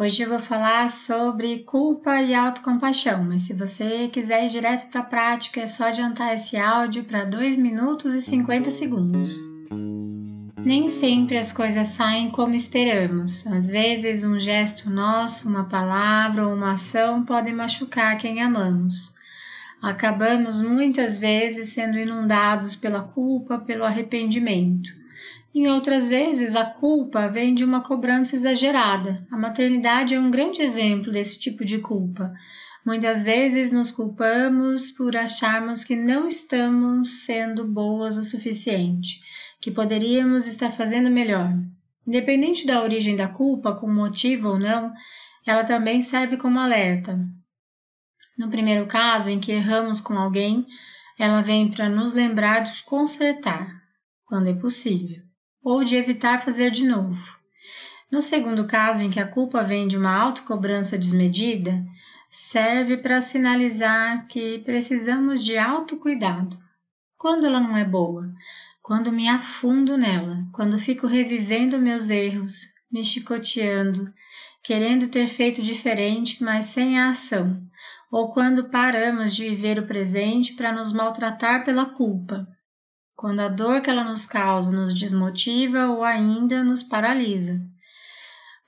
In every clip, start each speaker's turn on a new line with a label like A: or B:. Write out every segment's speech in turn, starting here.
A: Hoje eu vou falar sobre culpa e autocompaixão, mas se você quiser ir direto para a prática, é só adiantar esse áudio para 2 minutos e 50 segundos. Nem sempre as coisas saem como esperamos. Às vezes, um gesto nosso, uma palavra ou uma ação podem machucar quem amamos. Acabamos muitas vezes sendo inundados pela culpa, pelo arrependimento. Em outras vezes, a culpa vem de uma cobrança exagerada. A maternidade é um grande exemplo desse tipo de culpa. Muitas vezes nos culpamos por acharmos que não estamos sendo boas o suficiente, que poderíamos estar fazendo melhor. Independente da origem da culpa, com motivo ou não, ela também serve como alerta. No primeiro caso, em que erramos com alguém, ela vem para nos lembrar de consertar, quando é possível ou de evitar fazer de novo. No segundo caso, em que a culpa vem de uma autocobrança desmedida, serve para sinalizar que precisamos de autocuidado. Quando ela não é boa, quando me afundo nela, quando fico revivendo meus erros, me chicoteando, querendo ter feito diferente, mas sem a ação, ou quando paramos de viver o presente para nos maltratar pela culpa, quando a dor que ela nos causa nos desmotiva ou ainda nos paralisa.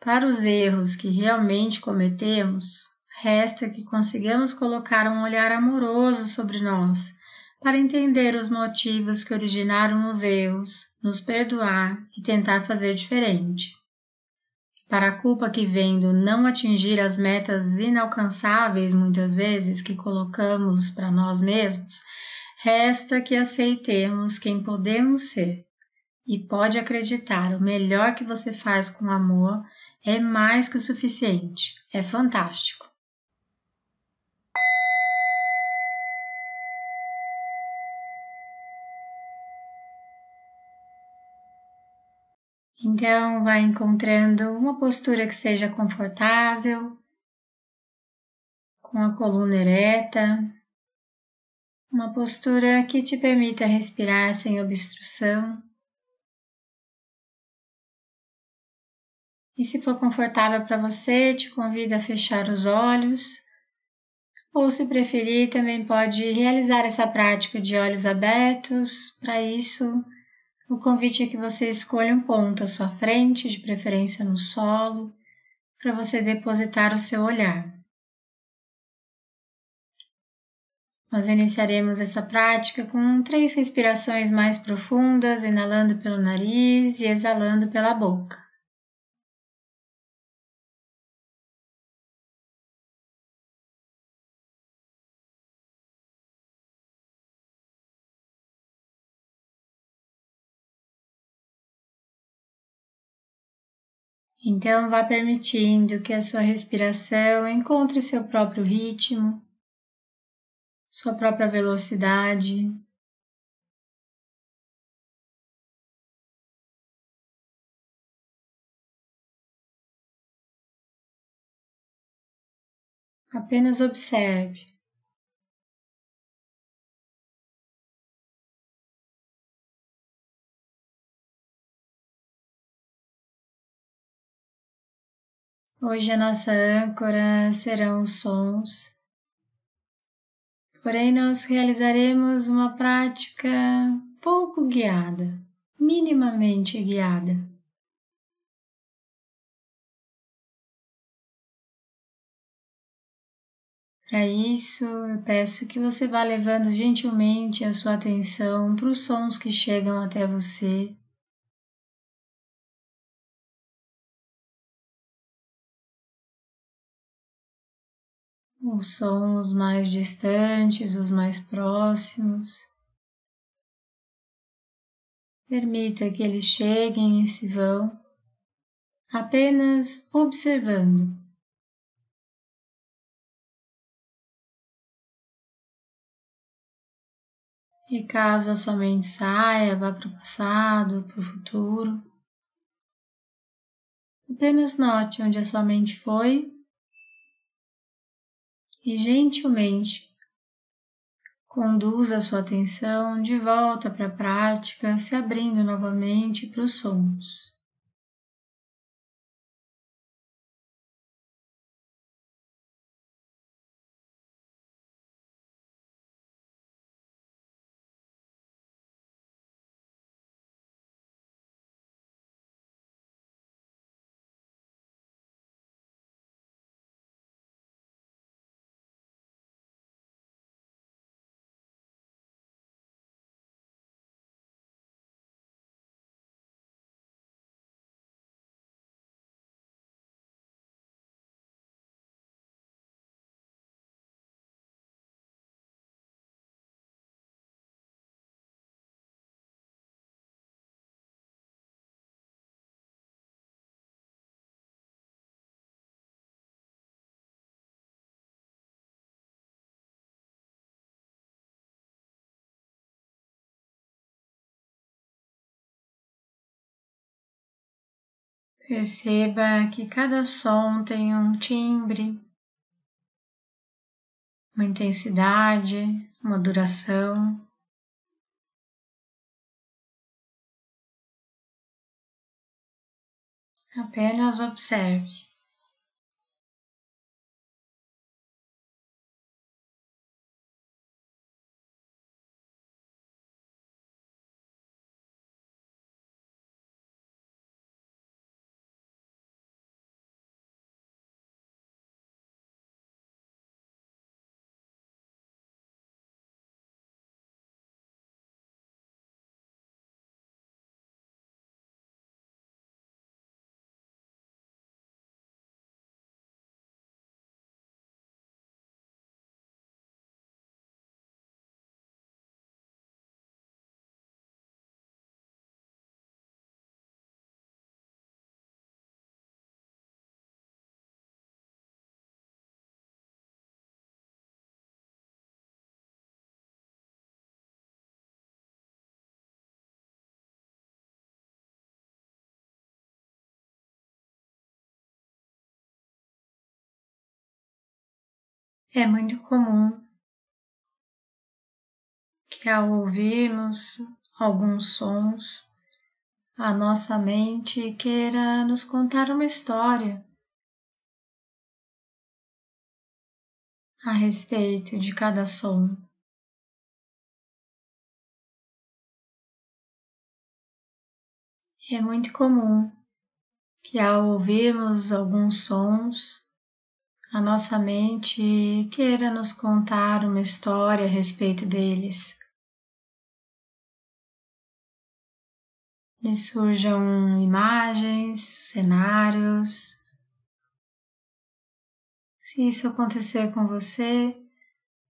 A: Para os erros que realmente cometemos, resta que consigamos colocar um olhar amoroso sobre nós, para entender os motivos que originaram os erros, nos perdoar e tentar fazer diferente. Para a culpa que vem do não atingir as metas inalcançáveis, muitas vezes, que colocamos para nós mesmos, Resta que aceitemos quem podemos ser. E pode acreditar, o melhor que você faz com amor é mais que o suficiente, é fantástico. Então, vai encontrando uma postura que seja confortável, com a coluna ereta, uma postura que te permita respirar sem obstrução. E se for confortável para você, te convido a fechar os olhos. Ou, se preferir, também pode realizar essa prática de olhos abertos. Para isso, o convite é que você escolha um ponto à sua frente, de preferência no solo, para você depositar o seu olhar. Nós iniciaremos essa prática com três respirações mais profundas, inalando pelo nariz e exalando pela boca. Então, vá permitindo que a sua respiração encontre seu próprio ritmo sua própria velocidade. Apenas observe. Hoje a nossa âncora serão os sons Porém, nós realizaremos uma prática pouco guiada, minimamente guiada. Para isso, eu peço que você vá levando gentilmente a sua atenção para os sons que chegam até você os sons mais distantes, os mais próximos. Permita que eles cheguem e se vão, apenas observando. E caso a sua mente saia, vá para o passado, para o futuro, apenas note onde a sua mente foi e gentilmente conduza a sua atenção de volta para a prática, se abrindo novamente para os sons. Perceba que cada som tem um timbre, uma intensidade, uma duração. Apenas observe. É muito comum que ao ouvirmos alguns sons, a nossa mente queira nos contar uma história a respeito de cada som. É muito comum que ao ouvirmos alguns sons, a nossa mente queira nos contar uma história a respeito deles. E surjam imagens, cenários. Se isso acontecer com você,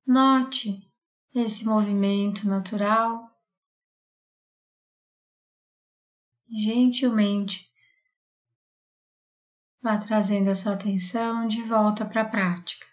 A: note esse movimento natural. Gentilmente Vá trazendo a sua atenção de volta para a prática.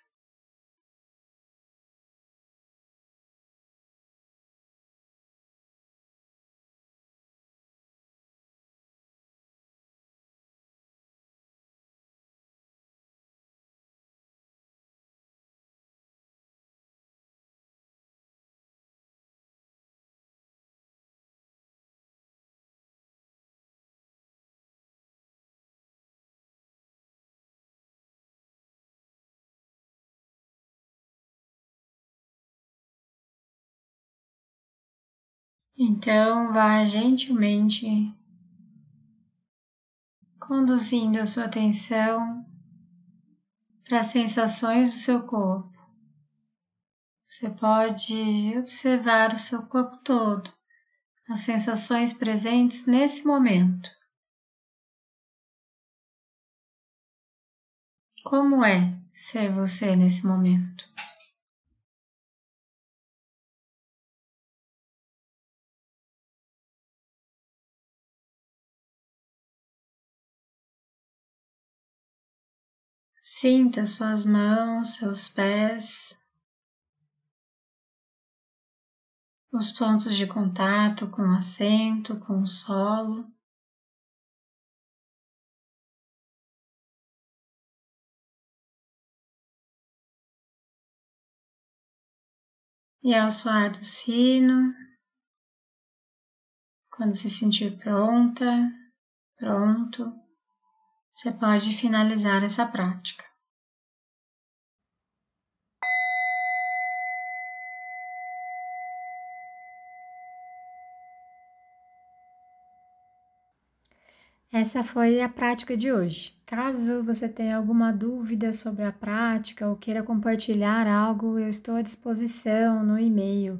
A: Então, vá gentilmente conduzindo a sua atenção para as sensações do seu corpo. Você pode observar o seu corpo todo, as sensações presentes nesse momento. Como é ser você nesse momento? Sinta suas mãos, seus pés. os pontos de contato com o assento, com o solo. E ao soar do sino, quando se sentir pronta, pronto, você pode finalizar essa prática. Essa foi a prática de hoje. Caso você tenha alguma dúvida sobre a prática ou queira compartilhar algo, eu estou à disposição no e-mail